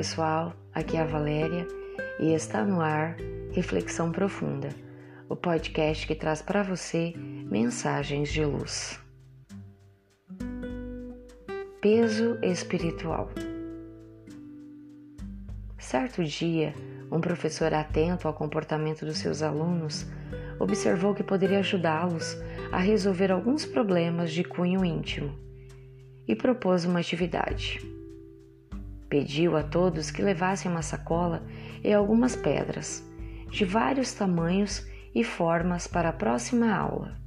pessoal, aqui é a Valéria e está no ar Reflexão Profunda, o podcast que traz para você mensagens de luz. Peso espiritual. Certo dia, um professor atento ao comportamento dos seus alunos observou que poderia ajudá-los a resolver alguns problemas de cunho íntimo e propôs uma atividade. Pediu a todos que levassem uma sacola e algumas pedras, de vários tamanhos e formas para a próxima aula.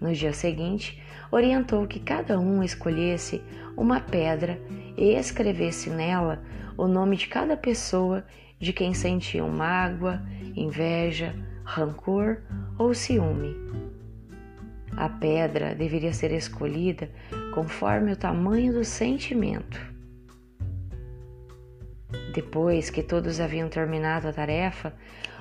No dia seguinte, orientou que cada um escolhesse uma pedra e escrevesse nela o nome de cada pessoa de quem sentiam mágoa, inveja, rancor ou ciúme. A pedra deveria ser escolhida conforme o tamanho do sentimento. Depois que todos haviam terminado a tarefa,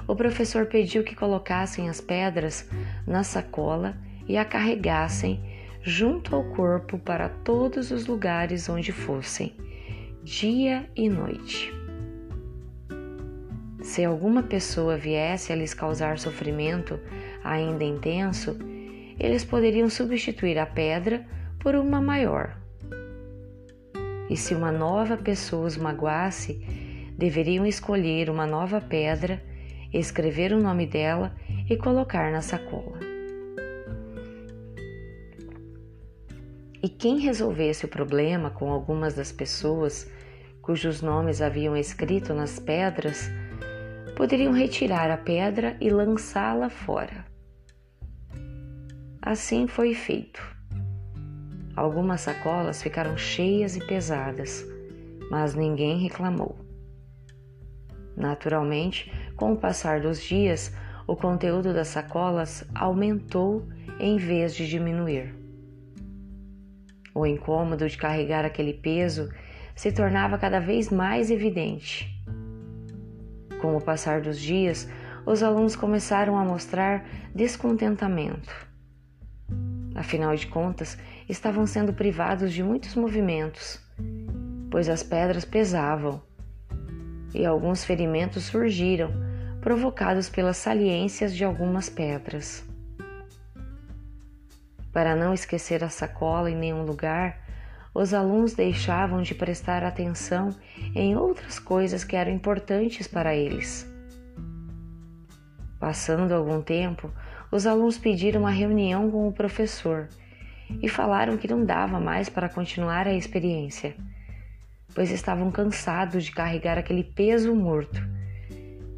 o professor pediu que colocassem as pedras na sacola e a carregassem junto ao corpo para todos os lugares onde fossem, dia e noite. Se alguma pessoa viesse a lhes causar sofrimento ainda intenso, eles poderiam substituir a pedra por uma maior. E se uma nova pessoa os magoasse, deveriam escolher uma nova pedra, escrever o nome dela e colocar na sacola. E quem resolvesse o problema com algumas das pessoas cujos nomes haviam escrito nas pedras, poderiam retirar a pedra e lançá-la fora. Assim foi feito. Algumas sacolas ficaram cheias e pesadas, mas ninguém reclamou. Naturalmente, com o passar dos dias, o conteúdo das sacolas aumentou em vez de diminuir. O incômodo de carregar aquele peso se tornava cada vez mais evidente. Com o passar dos dias, os alunos começaram a mostrar descontentamento. Afinal de contas, estavam sendo privados de muitos movimentos, pois as pedras pesavam e alguns ferimentos surgiram, provocados pelas saliências de algumas pedras. Para não esquecer a sacola em nenhum lugar, os alunos deixavam de prestar atenção em outras coisas que eram importantes para eles. Passando algum tempo, os alunos pediram uma reunião com o professor e falaram que não dava mais para continuar a experiência, pois estavam cansados de carregar aquele peso morto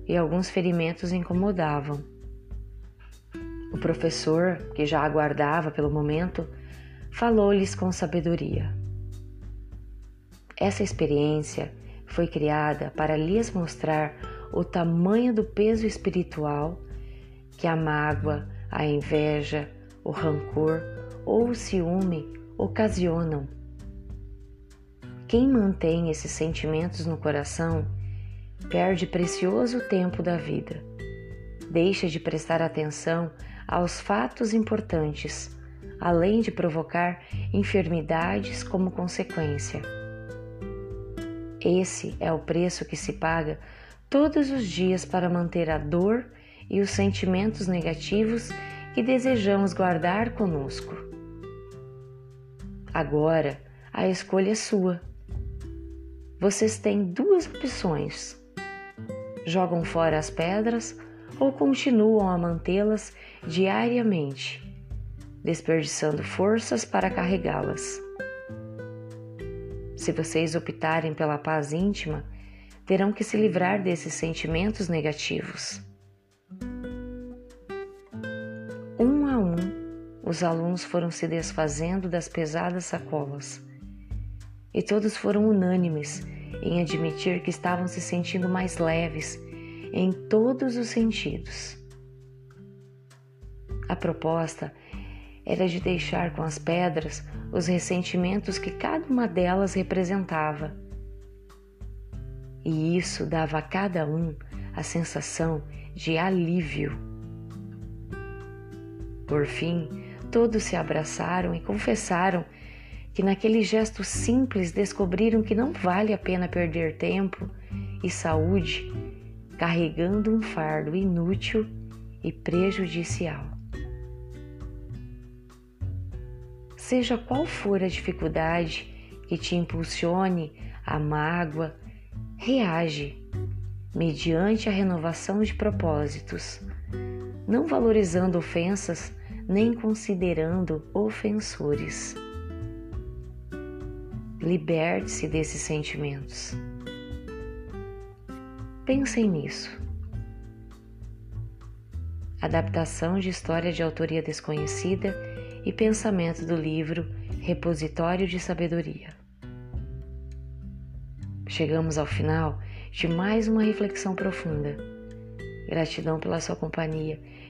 e alguns ferimentos incomodavam. O professor, que já aguardava pelo momento, falou-lhes com sabedoria. Essa experiência foi criada para lhes mostrar o tamanho do peso espiritual que a mágoa, a inveja, o rancor ou o ciúme ocasionam. Quem mantém esses sentimentos no coração perde precioso tempo da vida. Deixa de prestar atenção aos fatos importantes, além de provocar enfermidades como consequência. Esse é o preço que se paga todos os dias para manter a dor e os sentimentos negativos que desejamos guardar conosco. Agora, a escolha é sua. Vocês têm duas opções: jogam fora as pedras ou continuam a mantê-las diariamente, desperdiçando forças para carregá-las. Se vocês optarem pela paz íntima, terão que se livrar desses sentimentos negativos. Os alunos foram se desfazendo das pesadas sacolas. E todos foram unânimes em admitir que estavam se sentindo mais leves em todos os sentidos. A proposta era de deixar com as pedras os ressentimentos que cada uma delas representava. E isso dava a cada um a sensação de alívio. Por fim, Todos se abraçaram e confessaram que naquele gesto simples descobriram que não vale a pena perder tempo e saúde carregando um fardo inútil e prejudicial. Seja qual for a dificuldade que te impulsione a mágoa, reage mediante a renovação de propósitos, não valorizando ofensas nem considerando ofensores. Liberte-se desses sentimentos. Pensem nisso. Adaptação de história de autoria desconhecida e pensamento do livro Repositório de Sabedoria. Chegamos ao final de mais uma reflexão profunda. Gratidão pela sua companhia